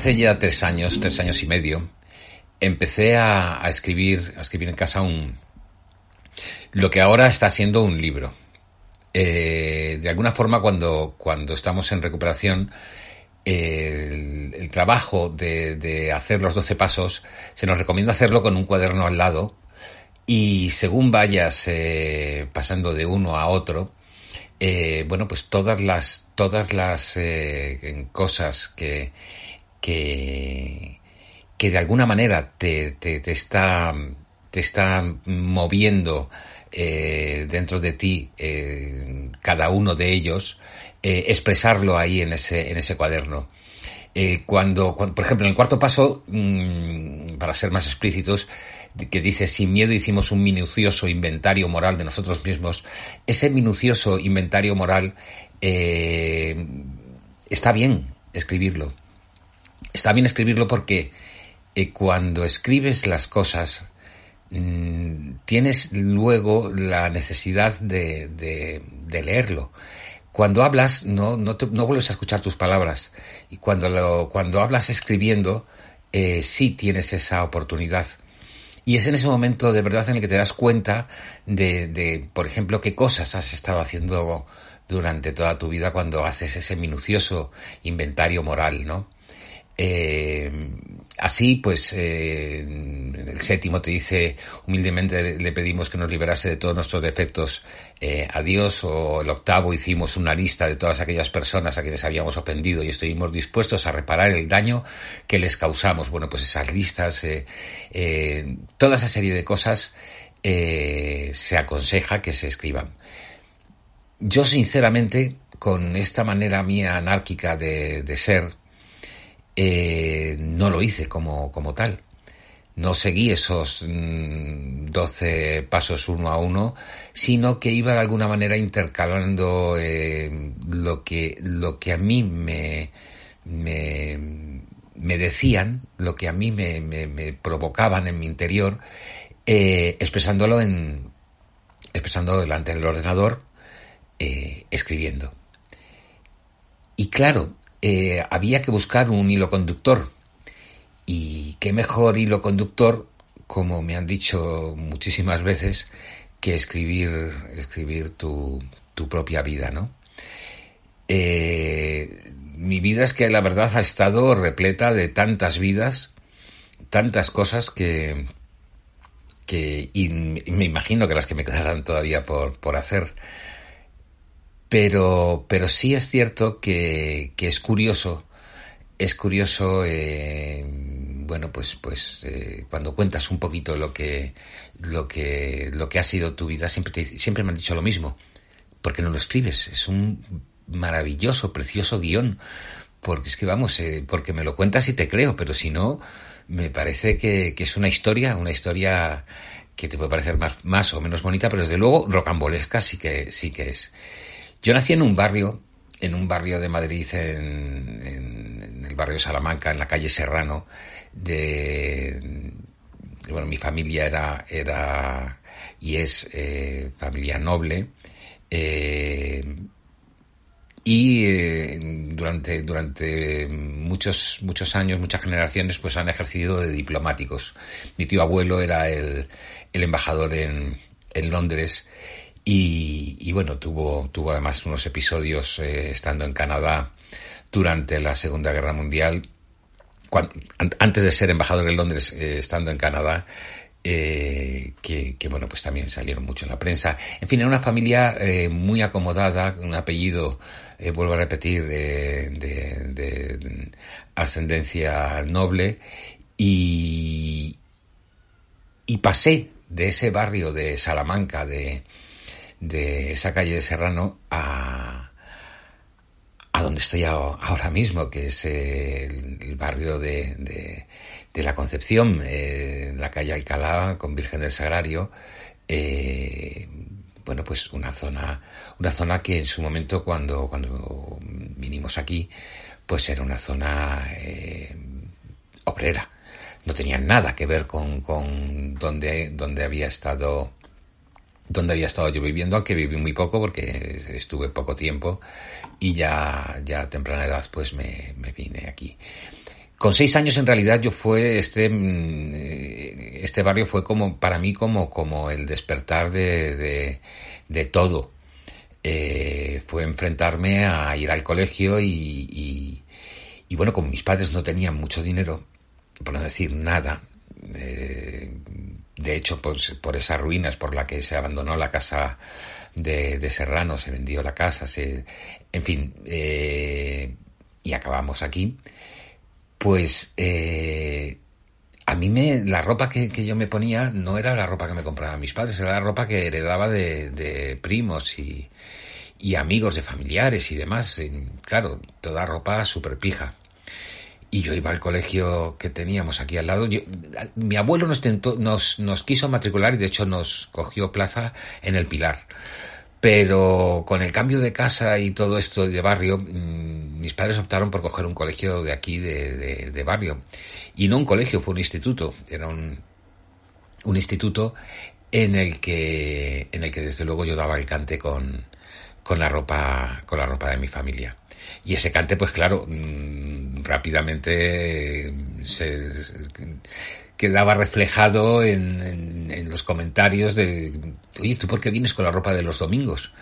hace ya tres años, tres años y medio, empecé a, escribir, a escribir en casa un, lo que ahora está siendo un libro. Eh, de alguna forma, cuando, cuando estamos en recuperación, el, trabajo de, hacer los 12 pasos, se nos recomienda hacerlo con un cuaderno al lado y según vayas eh, pasando de uno a otro, eh, bueno, pues todas las, todas las cosas que, que, que de alguna manera te, te, te está, te está moviendo dentro de ti cada uno de ellos, expresarlo ahí en ese, en ese cuaderno. cuando, por ejemplo, en el cuarto paso, mm, para ser más explícitos, que dice, sin miedo hicimos un minucioso inventario moral de nosotros mismos, ese minucioso inventario moral eh, está bien escribirlo. Está bien escribirlo porque eh, cuando escribes las cosas, mm, tienes luego la necesidad de, de, leerlo. Cuando hablas, no, no, no, vuelves a escuchar tus palabras. Y cuando, lo, cuando hablas escribiendo, eh, sí tienes esa oportunidad. Y es en ese momento de verdad en el que te das cuenta de, de, por ejemplo, qué cosas has estado haciendo durante toda tu vida cuando haces ese minucioso inventario moral, ¿no? Eh, así, pues, eh, el séptimo te dice, humildemente le pedimos que nos liberase de todos nuestros defectos eh, a Dios, o el octavo hicimos una lista de todas aquellas personas a quienes habíamos ofendido y estuvimos dispuestos a reparar el daño que les causamos. Bueno, pues esas listas, toda esa serie de cosas se aconseja que se escriban. Yo, sinceramente, con esta manera mía anárquica de ser, eh, no lo hice como, como tal. No seguí esos mm, doce pasos uno a uno, sino que iba de alguna manera intercalando eh, lo, que, lo que a mí me, me, decían, lo que a mí me, me, provocaban en mi interior, eh, expresándolo en, expresándolo delante del ordenador, escribiendo. Y claro, eh, había que buscar un hilo conductor. Y qué mejor hilo conductor, como me han dicho muchísimas veces, que escribir, escribir tu, tu propia vida, ¿no? Eh, mi vida es que la verdad ha estado repleta de tantas vidas, tantas cosas que, que y me imagino que las que me quedarán todavía por, por hacer. Pero, pero sí es cierto que, es curioso, es curioso, eh, bueno, pues, pues eh, cuando cuentas un poquito lo que, lo que, lo que ha sido tu vida, siempre, te, siempre me han dicho lo mismo. ¿Por qué no lo escribes? Es un maravilloso, precioso guion. Porque es que vamos, eh, porque me lo cuentas y te creo, pero si no, me parece que, que es una historia, una historia que te puede parecer más, más o menos bonita, pero desde luego rocambolesca sí que, sí que es. Yo nací en un barrio, en un barrio de Madrid, en, el barrio de Salamanca, en la calle Serrano, de, bueno, mi familia era, era y es eh, familia noble, eh, y eh, durante, durante muchos, muchos años, muchas generaciones, pues han ejercido de diplomáticos. Mi tío abuelo era el, el embajador en, en Londres y, bueno, tuvo, tuvo además unos episodios eh, estando en Canadá durante la Segunda Guerra Mundial, antes de ser embajador en Londres, eh, estando en Canadá, eh, que, bueno, pues también salieron mucho en la prensa. En fin, era una familia muy acomodada, un apellido, vuelvo a repetir, de, de, ascendencia noble, y, y pasé de ese barrio de Salamanca, de, de esa calle de Serrano a, a donde estoy ahora mismo, que es el, barrio de, de, la Concepción, eh, la calle Alcalá con Virgen del Sagrario. Eh, bueno, pues una zona, una zona que en su momento cuando, cuando vinimos aquí, pues era una zona eh, obrera. No tenía nada que ver con, con donde, donde había estado donde había estado yo viviendo, aunque viví muy poco porque estuve poco tiempo y ya, ya a temprana edad pues me, vine aquí. Con seis años en realidad yo fue este mm, eh, este barrio fue como para mí como como el despertar de, de, todo. Eh, fue enfrentarme a ir al colegio y, y, bueno, como mis padres no tenían mucho dinero, por no decir nada, eh, de hecho, por esas ruinas por la que se abandonó la casa de, de Serrano, se vendió la casa, se, en fin, eh, y acabamos aquí, pues eh, a mí me, la ropa que, yo me ponía no era la ropa que me compraban mis padres, era la ropa que heredaba de, de primos y, y amigos de familiares y demás. Claro, toda ropa súper pija. Y yo iba al colegio que teníamos aquí al lado. mi abuelo nos, nos, nos quiso matricular y de hecho nos cogió plaza en el Pilar. Pero con el cambio de casa y todo esto de barrio, mm, mis padres optaron por coger un colegio de aquí, de, de, barrio. Y no un colegio, fue un instituto. Era un, un instituto en el que, en el que desde luego yo daba el cante con, con la ropa, con la ropa de mi familia. Y ese cante, pues claro, mm, rápidamente se, quedaba reflejado en, en, los comentarios de, oye, ¿tú por qué vienes con la ropa de los domingos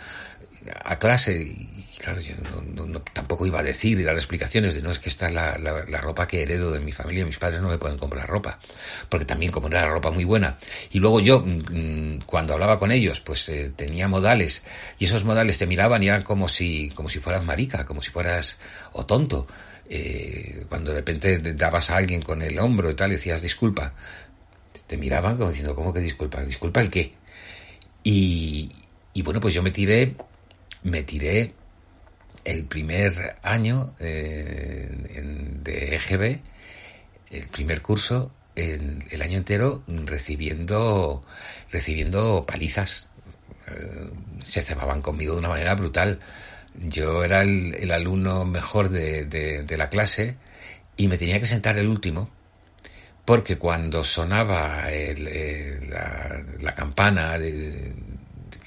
a clase? Claro, yo no, tampoco iba a decir y dar explicaciones de no es que esta es la, ropa que heredo de mi familia, mis padres no me pueden comprar ropa, porque también como era ropa muy buena. Y luego yo, mm, mm, cuando hablaba con ellos, pues eh, tenía modales, y esos modales te miraban y eran como si, como si fueras marica, como si fueras o tonto. Eh, cuando de repente dabas a alguien con el hombro y tal, y decías disculpa, te miraban como diciendo, ¿cómo que disculpa? ¿Disculpa el qué? Y bueno, pues yo me tiré, me tiré el primer año eh, de EGB, el primer curso, el año entero recibiendo, recibiendo palizas. Eh, se cebaban conmigo de una manera brutal. Yo era el, alumno mejor de, la clase y me tenía que sentar el último porque cuando sonaba la, campana,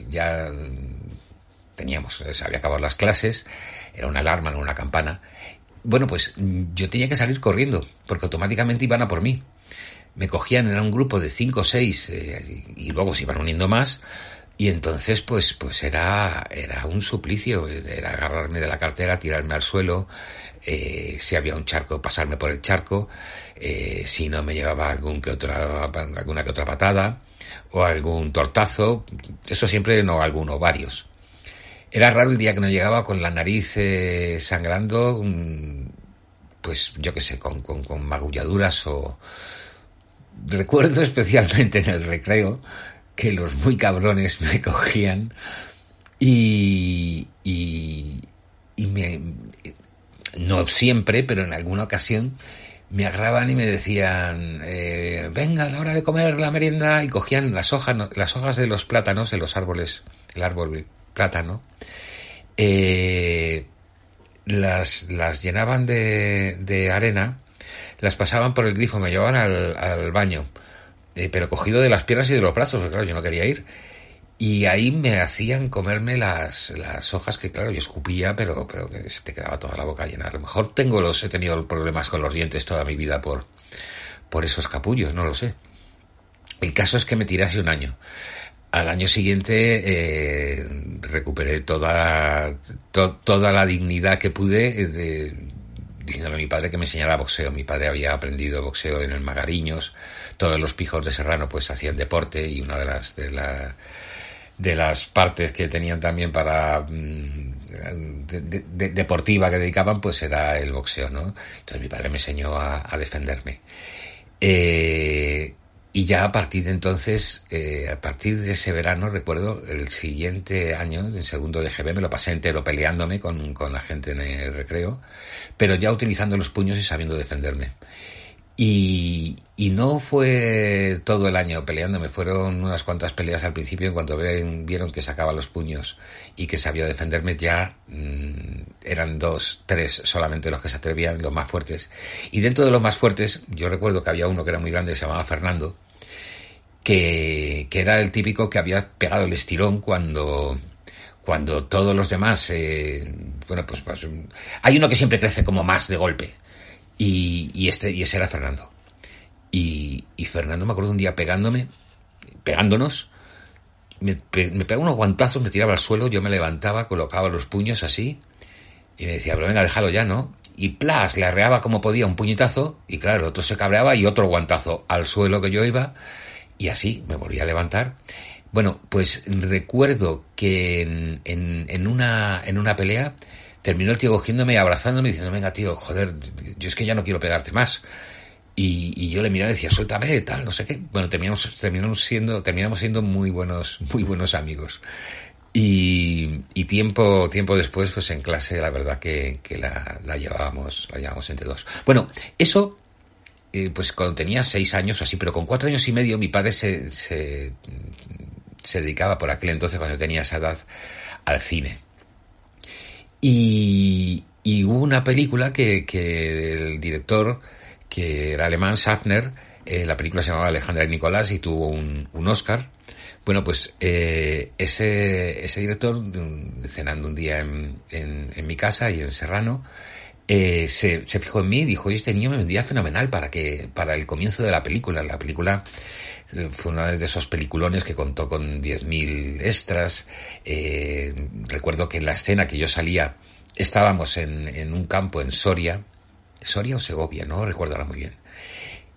ya teníamos, se había acabado las clases, era una alarma, no una campana. Bueno, pues yo tenía que salir corriendo porque automáticamente iban a por mí. Me cogían, era un grupo de cinco o seis eh, y luego se iban uniendo más y entonces, pues, pues era, era un suplicio, era agarrarme de la cartera, tirarme al suelo, eh, si había un charco, pasarme por el charco, eh, si no me llevaba algún que otra, alguna que otra patada, o algún tortazo, eso siempre no alguno, varios. Era raro el día que no llegaba con la nariz eh, sangrando, mm, pues yo qué sé, con, magulladuras o... Recuerdo especialmente en el recreo que los muy cabrones me cogían y, y, y me, no siempre, pero en alguna ocasión me agarraban y me decían, eh, venga, a la hora de comer la merienda, y cogían las hojas, las hojas de los plátanos, de los árboles, el árbol plátano, eh, las, las llenaban de, de arena, las pasaban por el grifo, me llevaban al, al baño eh, pero cogido de las piernas y de los brazos, claro, yo no quería ir. Y ahí me hacían comerme las, las hojas que, claro, yo escupía, pero, pero que te quedaba toda la boca llena. A lo mejor tengo los, he tenido problemas con los dientes toda mi vida por, por esos capullos, no lo sé. El caso es que me tiré hace un año. Al año siguiente eh, recuperé toda, toda la dignidad que pude de, diciéndole a mi padre que me enseñara boxeo. Mi padre había aprendido boxeo en el Magariños, todos los pijos de Serrano pues hacían deporte y una de las de la de las partes que tenían también para mm, deportiva que dedicaban pues era el boxeo, ¿no? Entonces mi padre me enseñó a, defenderme. Eh, y ya a partir de entonces, eh, a partir de ese verano, recuerdo, el siguiente año, en segundo de GB, me lo pasé entero peleándome con, con la gente en el recreo, pero ya utilizando los puños y sabiendo defenderme. Y, no fue todo el año peleándome, fueron unas cuantas peleas al principio, en cuanto vieron que sacaba los puños y que sabía defenderme, ya mmm, eran dos, tres solamente los que se atrevían, los más fuertes. Y dentro de los más fuertes, yo recuerdo que había uno que era muy grande, se llamaba Fernando, que, que era el típico que había pegado el estirón cuando, cuando todos los demás, eh, bueno, pues, pues hay uno que siempre crece como más de golpe Y, este, y ese era Fernando. Y, Fernando me acuerdo un día pegándome, pegándonos, me, me pegaba unos guantazos, me tiraba al suelo, yo me levantaba, colocaba los puños así, y me decía, pero venga, déjalo ya, ¿no? Y plas, le arreaba como podía un puñetazo, y claro, el otro se cabreaba y otro guantazo al suelo que yo iba, y así me volví a levantar. Bueno, pues recuerdo que en, en, una, en una pelea terminó el tío cogiéndome y abrazándome diciendo, venga tío, joder, yo es que ya no quiero pegarte más. Y, yo le miraba y decía, suéltame, tal, no sé qué. Bueno, terminamos, terminamos siendo, terminamos siendo muy buenos, muy buenos amigos. Y, tiempo, tiempo después, pues en clase, la verdad que, que la, la, llevábamos, la llevábamos entre dos. Bueno, eso, eh, pues cuando tenía seis años o así, pero con cuatro años y medio mi padre se, se, se dedicaba por aquel entonces, cuando tenía esa edad, al cine. Y, hubo una película que, que, el director, que era alemán, Schaffner, eh, la película se llamaba Alejandra y Nicolás y tuvo un, un Oscar. Bueno, pues eh, ese, ese director, cenando un día en, en, mi casa y en Serrano, eh, se, fijó en mí y dijo, este niño me vendría fenomenal para que para el comienzo de la película. La película fue una de esos peliculones que contó con 10.000 extras. Eh, recuerdo que en la escena que yo salía estábamos en, un campo en Soria, Soria o Segovia, no recuerdo ahora muy bien.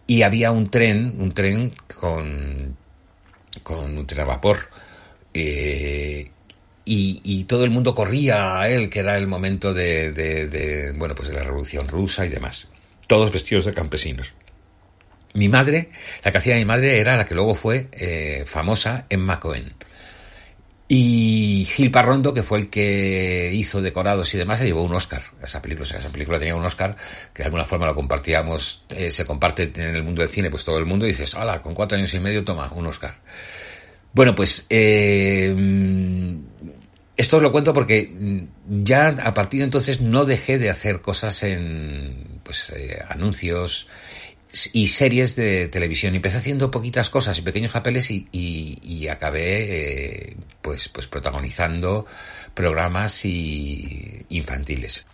Y había un tren, un tren con, con un tren a vapor. Eh, y, todo el mundo corría a él, que era el momento de, bueno, pues de la revolución rusa y demás. Todos vestidos de campesinos. Mi madre, la que hacía mi madre era la que luego fue eh, famosa en Macoen. Y Gil Parrondo, que fue el que hizo decorados y demás, se llevó un Oscar esa película. esa película tenía un Oscar que de alguna forma lo compartíamos, eh, se comparte en el mundo del cine, pues todo el mundo, dices, hola, con cuatro años y medio toma un Oscar. Bueno, pues eh, esto os lo cuento porque ya a partir de entonces no dejé de hacer cosas en pues anuncios y series de televisión. Empecé haciendo poquitas cosas y pequeños papeles y, y, acabé eh, pues, pues protagonizando programas y infantiles.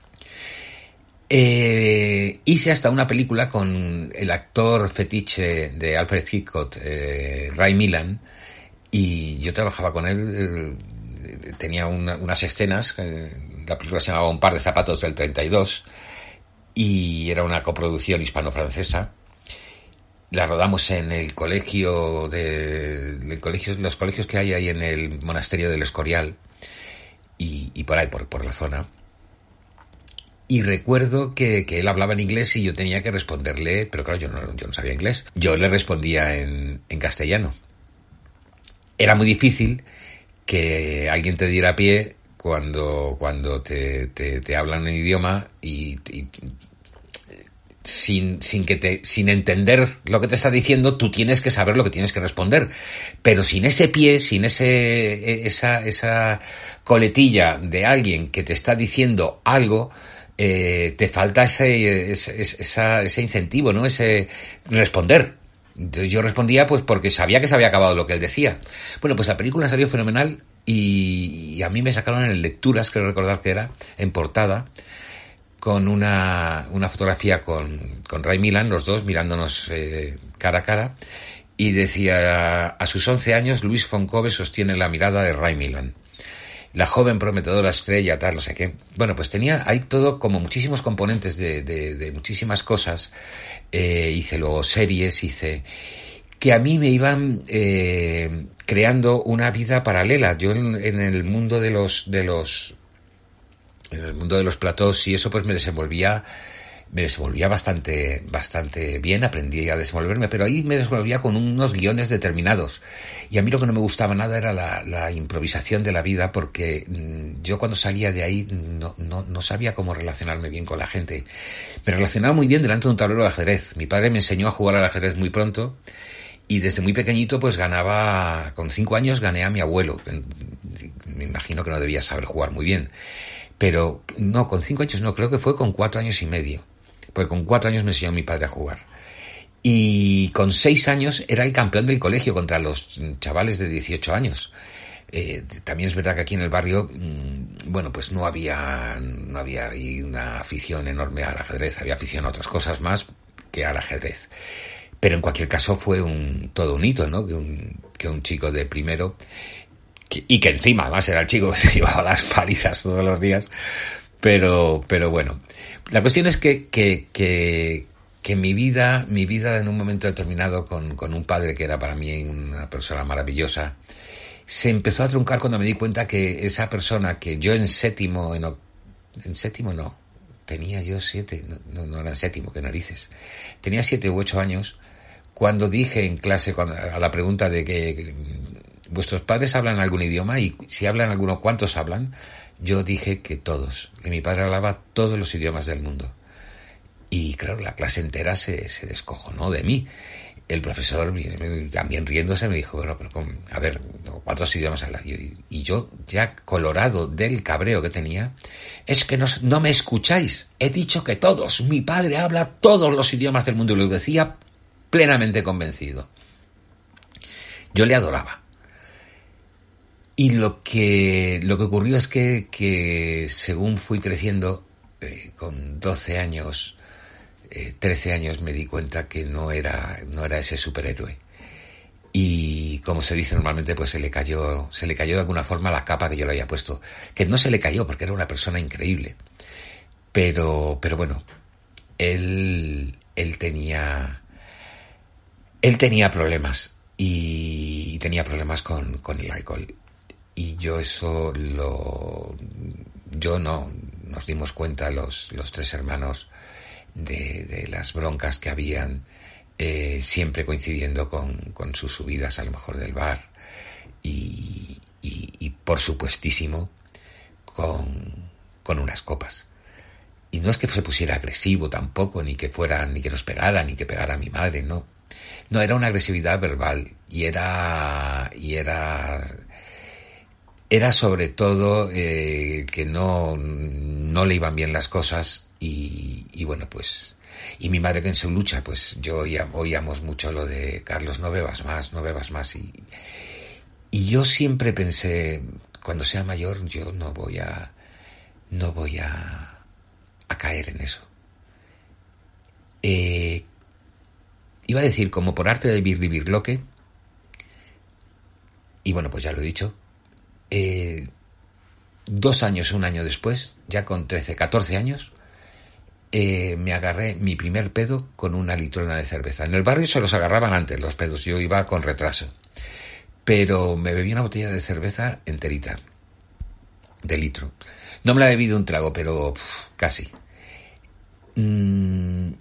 Eh, hice hasta una película con el actor fetiche de Alfred Hitchcock, eh, Ray Millan, y yo trabajaba con él, eh, tenía unas escenas, la película se llamaba Un par de zapatos del 32, y era una coproducción hispano-francesa, la rodamos en el colegio de los colegios que hay ahí en el monasterio del Escorial y, por ahí, por, la zona. Y recuerdo que, él hablaba en inglés y yo tenía que responderle, pero claro, yo no, yo no sabía inglés. Yo le respondía en, castellano. Era muy difícil que alguien te diera pie cuando, cuando te, te, hablan en idioma y, sin, sin, que te, sin entender lo que te está diciendo, tú tienes que saber lo que tienes que responder. Pero sin ese pie, sin ese, e, esa, esa coletilla de alguien que te está diciendo algo, eh, te falta ese, ese, ese incentivo, ¿no? Ese responder. Entonces yo respondía pues porque sabía que se había acabado lo que él decía. Bueno, pues la película salió fenomenal y, a mí me sacaron en lecturas, creo recordar que era, en portada, con una, una fotografía con, con, Ray Milan, los dos mirándonos eh, cara a cara, y decía, a sus 11 años Luis Foncove sostiene la mirada de Ray Milan. La joven prometedora estrella, tal, no sé qué. Bueno, pues tenía, hay todo como muchísimos componentes de, de, de muchísimas cosas. Eh, hice luego series, hice que a mí me iban eh, creando una vida paralela. Yo en, en, el mundo de los de los en el mundo de los platós y eso pues me desenvolvía me desenvolvía bastante bastante bien, aprendí a desenvolverme, pero ahí me desenvolvía con unos guiones determinados. Y a mí lo que no me gustaba nada era la, la improvisación de la vida, porque mm, yo cuando salía de ahí no, no, no, sabía cómo relacionarme bien con la gente. Me relacionaba muy bien delante de un tablero de ajedrez. Mi padre me enseñó a jugar al ajedrez muy pronto y desde muy pequeñito pues ganaba, con cinco años gané a mi abuelo. Me imagino que no debía saber jugar muy bien pero no, con cinco años no, creo que fue con cuatro años y medio. Porque con cuatro años me enseñó mi padre a jugar. Y con seis años era el campeón del colegio contra los chavales de 18 años. Eh, también es verdad que aquí en el barrio, mm, bueno, pues no había, no había una afición enorme al ajedrez, había afición a otras cosas más que al ajedrez. Pero en cualquier caso fue un, todo un hito, ¿no? Que un, que un chico de primero, y que encima además era el chico que se llevaba las palizas todos los días, pero, pero bueno. La cuestión es que, que, que, que mi vida, mi vida en un momento determinado con, con un padre que era para mí una persona maravillosa, se empezó a truncar cuando me di cuenta que esa persona que yo en séptimo, en, en séptimo no, tenía yo siete, no, no, era en séptimo, que narices, tenía siete u ocho años, cuando dije en clase a la pregunta de que vuestros padres hablan algún idioma y si hablan alguno, ¿cuántos hablan? Yo dije que todos, que mi padre hablaba todos los idiomas del mundo. Y claro, la clase entera se, se descojonó de mí. El profesor, también riéndose, me dijo, bueno, pero a ver, ¿cuántos idiomas habla? Y yo, ya colorado del cabreo que tenía, es que no, no me escucháis. He dicho que todos. Mi padre habla todos los idiomas del mundo y lo decía plenamente convencido. Yo le adoraba. Y lo que, lo que ocurrió es que, que según fui creciendo, eh, con 12 años, eh, 13 años, me di cuenta que no era, no era ese superhéroe. Y como se dice normalmente, pues se le cayó, se le cayó de alguna forma la capa que yo le había puesto. Que no se le cayó porque era una persona increíble. Pero, pero bueno, él, él tenía, él tenía problemas y tenía problemas con, con el alcohol y yo eso lo yo no nos dimos cuenta los, los tres hermanos de, de, las broncas que habían eh, siempre coincidiendo con, con, sus subidas a lo mejor del bar y, y, y por supuestísimo con, con unas copas. Y no es que se pusiera agresivo tampoco ni que fuera ni que nos pegara ni que pegara a mi madre no. No era una agresividad verbal y era y era era sobre todo eh, que no, no le iban bien las cosas y, bueno, pues... Y mi madre que en su lucha, pues yo oía, oíamos mucho lo de Carlos, no bebas más, no bebas más. Y, y yo siempre pensé, cuando sea mayor yo no voy a... no voy a, caer en eso. Eh, iba a decir, como por arte de vivir que y bueno, pues ya lo he dicho, eh, dos años, un año después, ya con 13, 14 años, eh, me agarré mi primer pedo con una litrona de cerveza. En el barrio se los agarraban antes los pedos, yo iba con retraso. Pero me bebí una botella de cerveza enterita, de litro. No me la he bebido un trago, pero casi. Mm,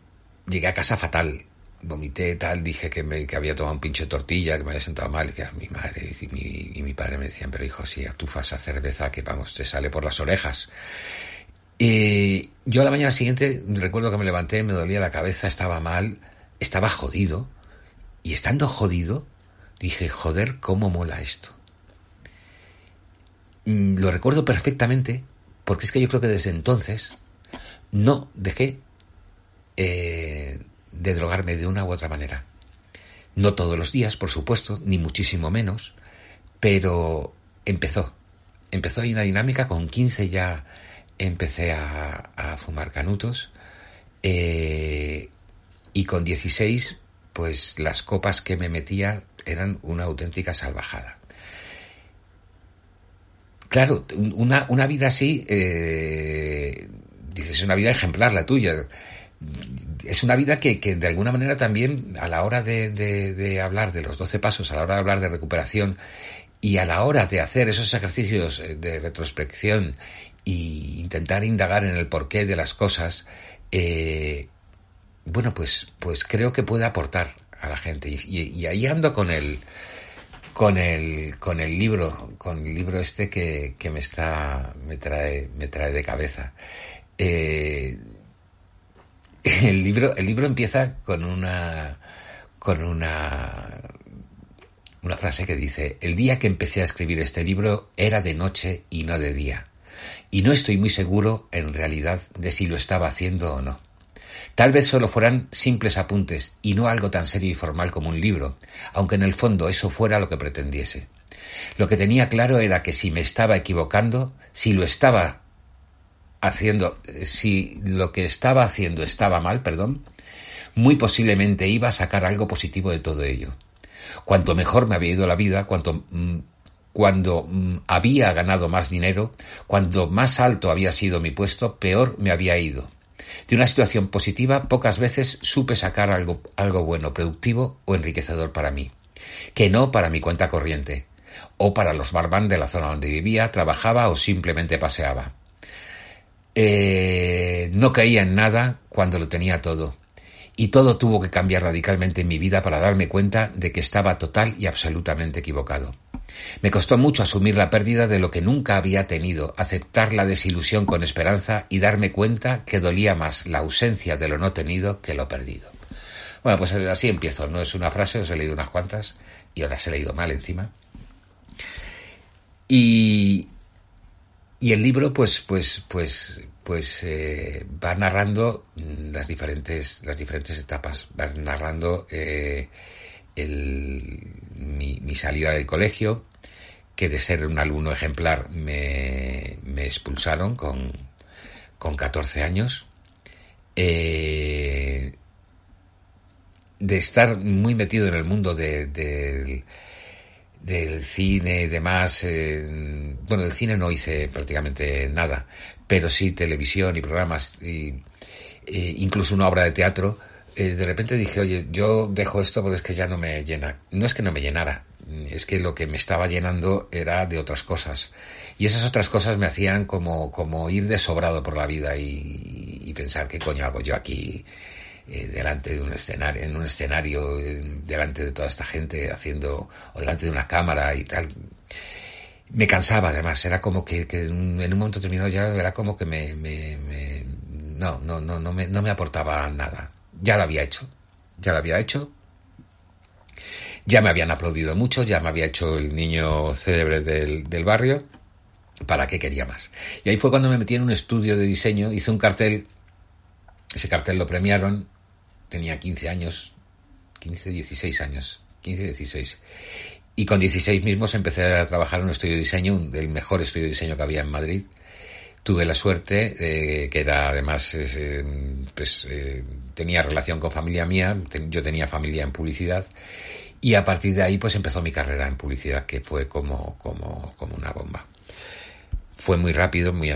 llegué a casa fatal, vomité tal, dije que, me, que había tomado un pincho de tortilla, que me había sentado mal, que a mi madre y mi, y mi padre me decían, pero hijo, si atufas a cerveza, que vamos, te sale por las orejas. Eh, yo a la mañana siguiente recuerdo que me levanté, me dolía la cabeza, estaba mal, estaba jodido, y estando jodido, dije, joder, cómo mola esto. Mm, lo recuerdo perfectamente, porque es que yo creo que desde entonces no dejé eh, de drogarme de una u otra manera. No todos los días, por supuesto, ni muchísimo menos, pero empezó. Empezó ahí una dinámica, con 15 ya empecé a, fumar canutos eh, y con 16 pues las copas que me metía eran una auténtica salvajada. Claro, una, una vida así, eh, dices, una vida ejemplar la tuya es una vida que, que, de alguna manera también a la hora de, de, hablar de los 12 pasos, a la hora de hablar de recuperación y a la hora de hacer esos ejercicios eh, de retrospección e intentar indagar en el porqué de las cosas, eh, bueno, pues, pues creo que puede aportar a la gente. Y, ahí ando con el, con el, con el libro, con el libro este que, que me está, me trae, me trae de cabeza. Eh, el libro, el libro empieza con una, con una, una frase que dice, el día que empecé a escribir este libro era de noche y no de día. Y no estoy muy seguro, en realidad, de si lo estaba haciendo o no. Tal vez solo fueran simples apuntes y no algo tan serio y formal como un libro, aunque en el fondo eso fuera lo que pretendiese. Lo que tenía claro era que si me estaba equivocando, si lo estaba haciendo, si lo que estaba haciendo estaba mal, perdón, muy posiblemente iba a sacar algo positivo de todo ello. Cuanto mejor me había ido la vida, cuanto mm, cuando mm, había ganado más dinero, cuando más alto había sido mi puesto, peor me había ido. De una situación positiva pocas veces supe sacar algo, algo bueno, productivo o enriquecedor para mí, que no para mi cuenta corriente, o para los barman de la zona donde vivía, trabajaba o simplemente paseaba. Eh, no caía en nada cuando lo tenía todo, y todo tuvo que cambiar radicalmente en mi vida para darme cuenta de que estaba total y absolutamente equivocado. Me costó mucho asumir la pérdida de lo que nunca había tenido, aceptar la desilusión con esperanza y darme cuenta que dolía más la ausencia de lo no tenido que lo perdido. Bueno, pues así empiezo. No es una frase, os he leído unas cuantas y ahora se he leído mal encima. Y, y el libro, pues, pues, pues, pues eh, va narrando las diferentes, las diferentes etapas. Va narrando eh, mi, salida del colegio, que de ser un alumno ejemplar me, expulsaron con, con 14 años. Eh, de estar muy metido en el mundo del cine y demás. Eh, bueno, del cine no hice prácticamente nada, pero sí televisión y programas, y, e incluso una obra de teatro eh, de repente dije, oye, yo dejo esto porque es que ya no me llena. No es que no me llenara, es que lo que me estaba llenando era de otras cosas. Y esas otras cosas me hacían como, como ir desobrado por la vida y, pensar qué coño hago yo aquí eh, delante de un escenario, en un escenario, delante de toda esta gente haciendo, o delante de una cámara y tal. Me cansaba además, era como que, en un momento determinado ya era como que me, me, me no, no, no, no me, no me aportaba nada ya lo había hecho, ya lo había hecho. Ya me habían aplaudido mucho, ya me había hecho el niño célebre del, barrio. ¿Para qué quería más? Y ahí fue cuando me metí en un estudio de diseño, hice un cartel, ese cartel lo premiaron, tenía 15 años, 15, 16 años, 15, 16. Y con 16 mismos empecé a trabajar en un estudio de diseño, el mejor estudio de diseño que había en Madrid. Tuve la suerte, eh, que era además, eh, pues, eh, tenía relación con familia mía, yo tenía familia en publicidad y a partir de ahí pues empezó mi carrera en publicidad que fue como, como, como una bomba. Fue muy rápido, muy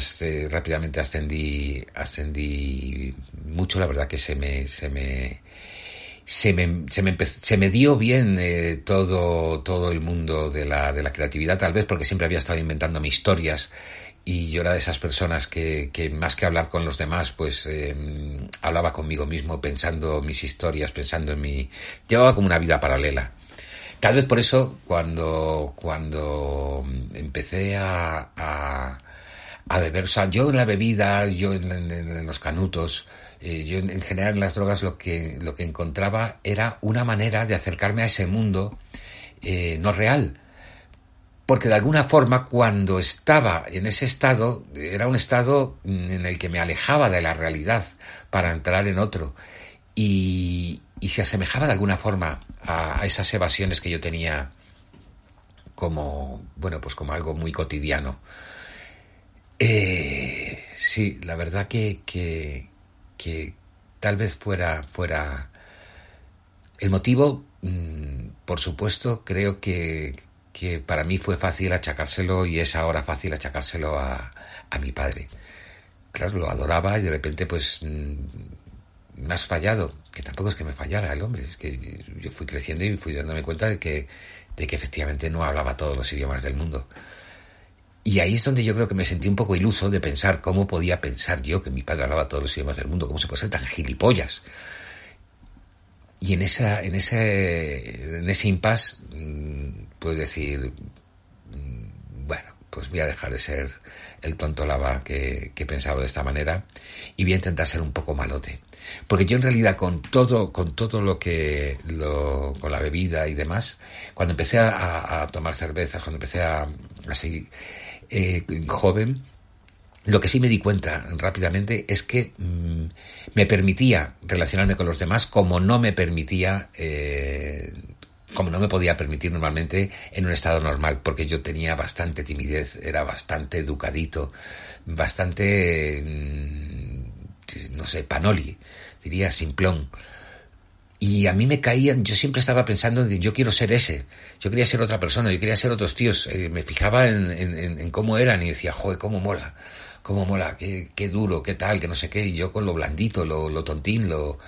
rápidamente ascendí, ascendí mucho, la verdad que se me, se me, se me, se me, se me dio bien eh, todo, todo el mundo de la, de la creatividad, tal vez porque siempre había estado inventando mis historias y yo era de esas personas que, que más que hablar con los demás, pues em, hablaba conmigo mismo, pensando mis historias, pensando en mi... Llevaba como una vida paralela. Tal vez por eso, cuando, cuando empecé a, a, beber, o sea, yo en la bebida, yo en, los canutos, eh, yo en general en las drogas lo que, lo que encontraba era una manera de acercarme a ese mundo eh, no real, porque de alguna forma cuando estaba en ese estado era un estado en el que me alejaba de la realidad para entrar en otro. Y, se asemejaba de alguna forma a, esas evasiones que yo tenía como bueno pues como algo muy cotidiano eh, sí la verdad que, que, que tal vez fuera fuera el motivo mm, por supuesto creo que que para mí fue fácil achacárselo y es ahora fácil achacárselo a, a mi padre. Claro, lo adoraba y de repente pues mm, me has fallado, que tampoco es que me fallara el hombre, es que yo fui creciendo y fui dándome cuenta de que, de que efectivamente no hablaba todos los idiomas del mundo. Y ahí es donde yo creo que me sentí un poco iluso de pensar cómo podía pensar yo que mi padre hablaba todos los idiomas del mundo, cómo se puede ser tan gilipollas. Y en esa, en ese, en ese impasse mm, puedes decir, mm, bueno, pues voy a dejar de ser el tonto lava que, pensaba de esta manera y voy a intentar ser un poco malote. Porque yo en realidad con todo, con todo lo que, lo, con la bebida y demás, cuando empecé a, tomar cervezas, cuando empecé a, seguir eh, joven, lo que sí me di cuenta rápidamente es que mm, me permitía relacionarme con los demás como no me permitía eh, como no me podía permitir normalmente en un estado normal, porque yo tenía bastante timidez, era bastante educadito, bastante, mm, no sé, panoli, diría simplón. Y a mí me caían, yo siempre estaba pensando, yo quiero ser ese, yo quería ser otra persona, yo quería ser otros tíos, eh, me fijaba en, cómo eran y decía, joder, cómo mola, cómo mola, qué, qué duro, qué tal, que no sé qué, y yo con lo blandito, lo, lo tontín, lo...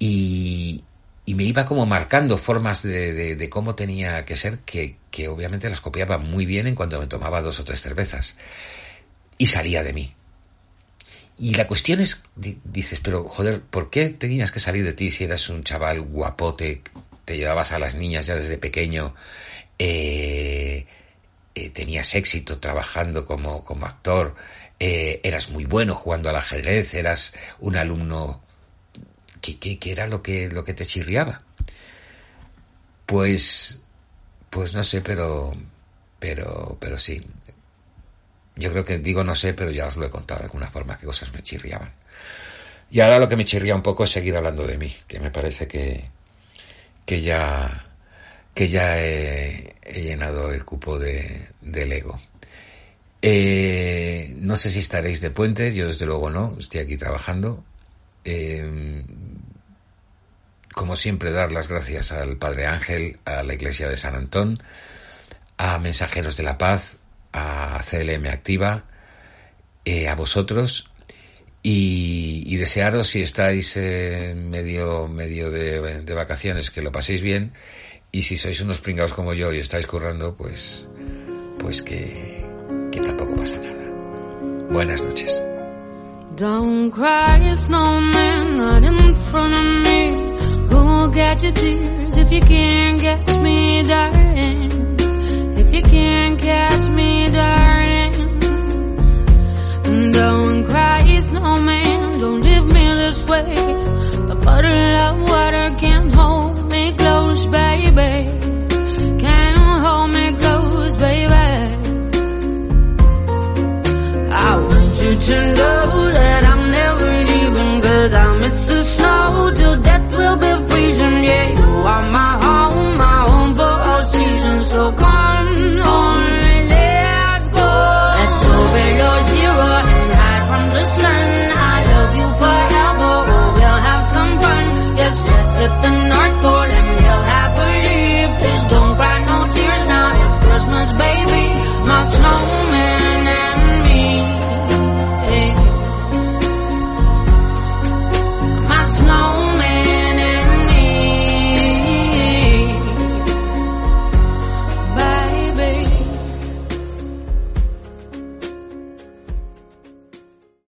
Y, y me iba como marcando formas de, cómo tenía que ser, que, que, obviamente las copiaba muy bien en cuanto me tomaba dos o tres cervezas. Y salía de mí. Y la cuestión es, dices, pero joder, ¿por qué tenías que salir de ti si eras un chaval guapote, te llevabas a las niñas ya desde pequeño, eh, eh, tenías éxito trabajando como, como actor, eh, eras muy bueno jugando al ajedrez, eras un alumno ¿Qué, era lo que, lo que te chirriaba? Pues, pues no sé, pero, pero, pero sí. Yo creo que digo no sé, pero ya os lo he contado de alguna forma qué cosas me chirriaban. Y ahora lo que me chirría un poco es seguir hablando de mí, que me parece que, que ya, que ya he, llenado el cupo de, del ego. Eh, no sé si estaréis de puente, yo desde luego no, estoy aquí trabajando. Eh, como siempre, dar las gracias al Padre Ángel, a la Iglesia de San Antón, a Mensajeros de la Paz, a CLM Activa, eh, a vosotros y, desearos si estáis medio, medio de, vacaciones que lo paséis bien y si sois unos pringados como yo y estáis currando, pues, pues que, que tampoco pasa nada. Buenas noches. Who'll get your tears if you can't catch me, darling? If you can't catch me, darling. Don't cry, snowman. Don't leave me this way. A bottle of water.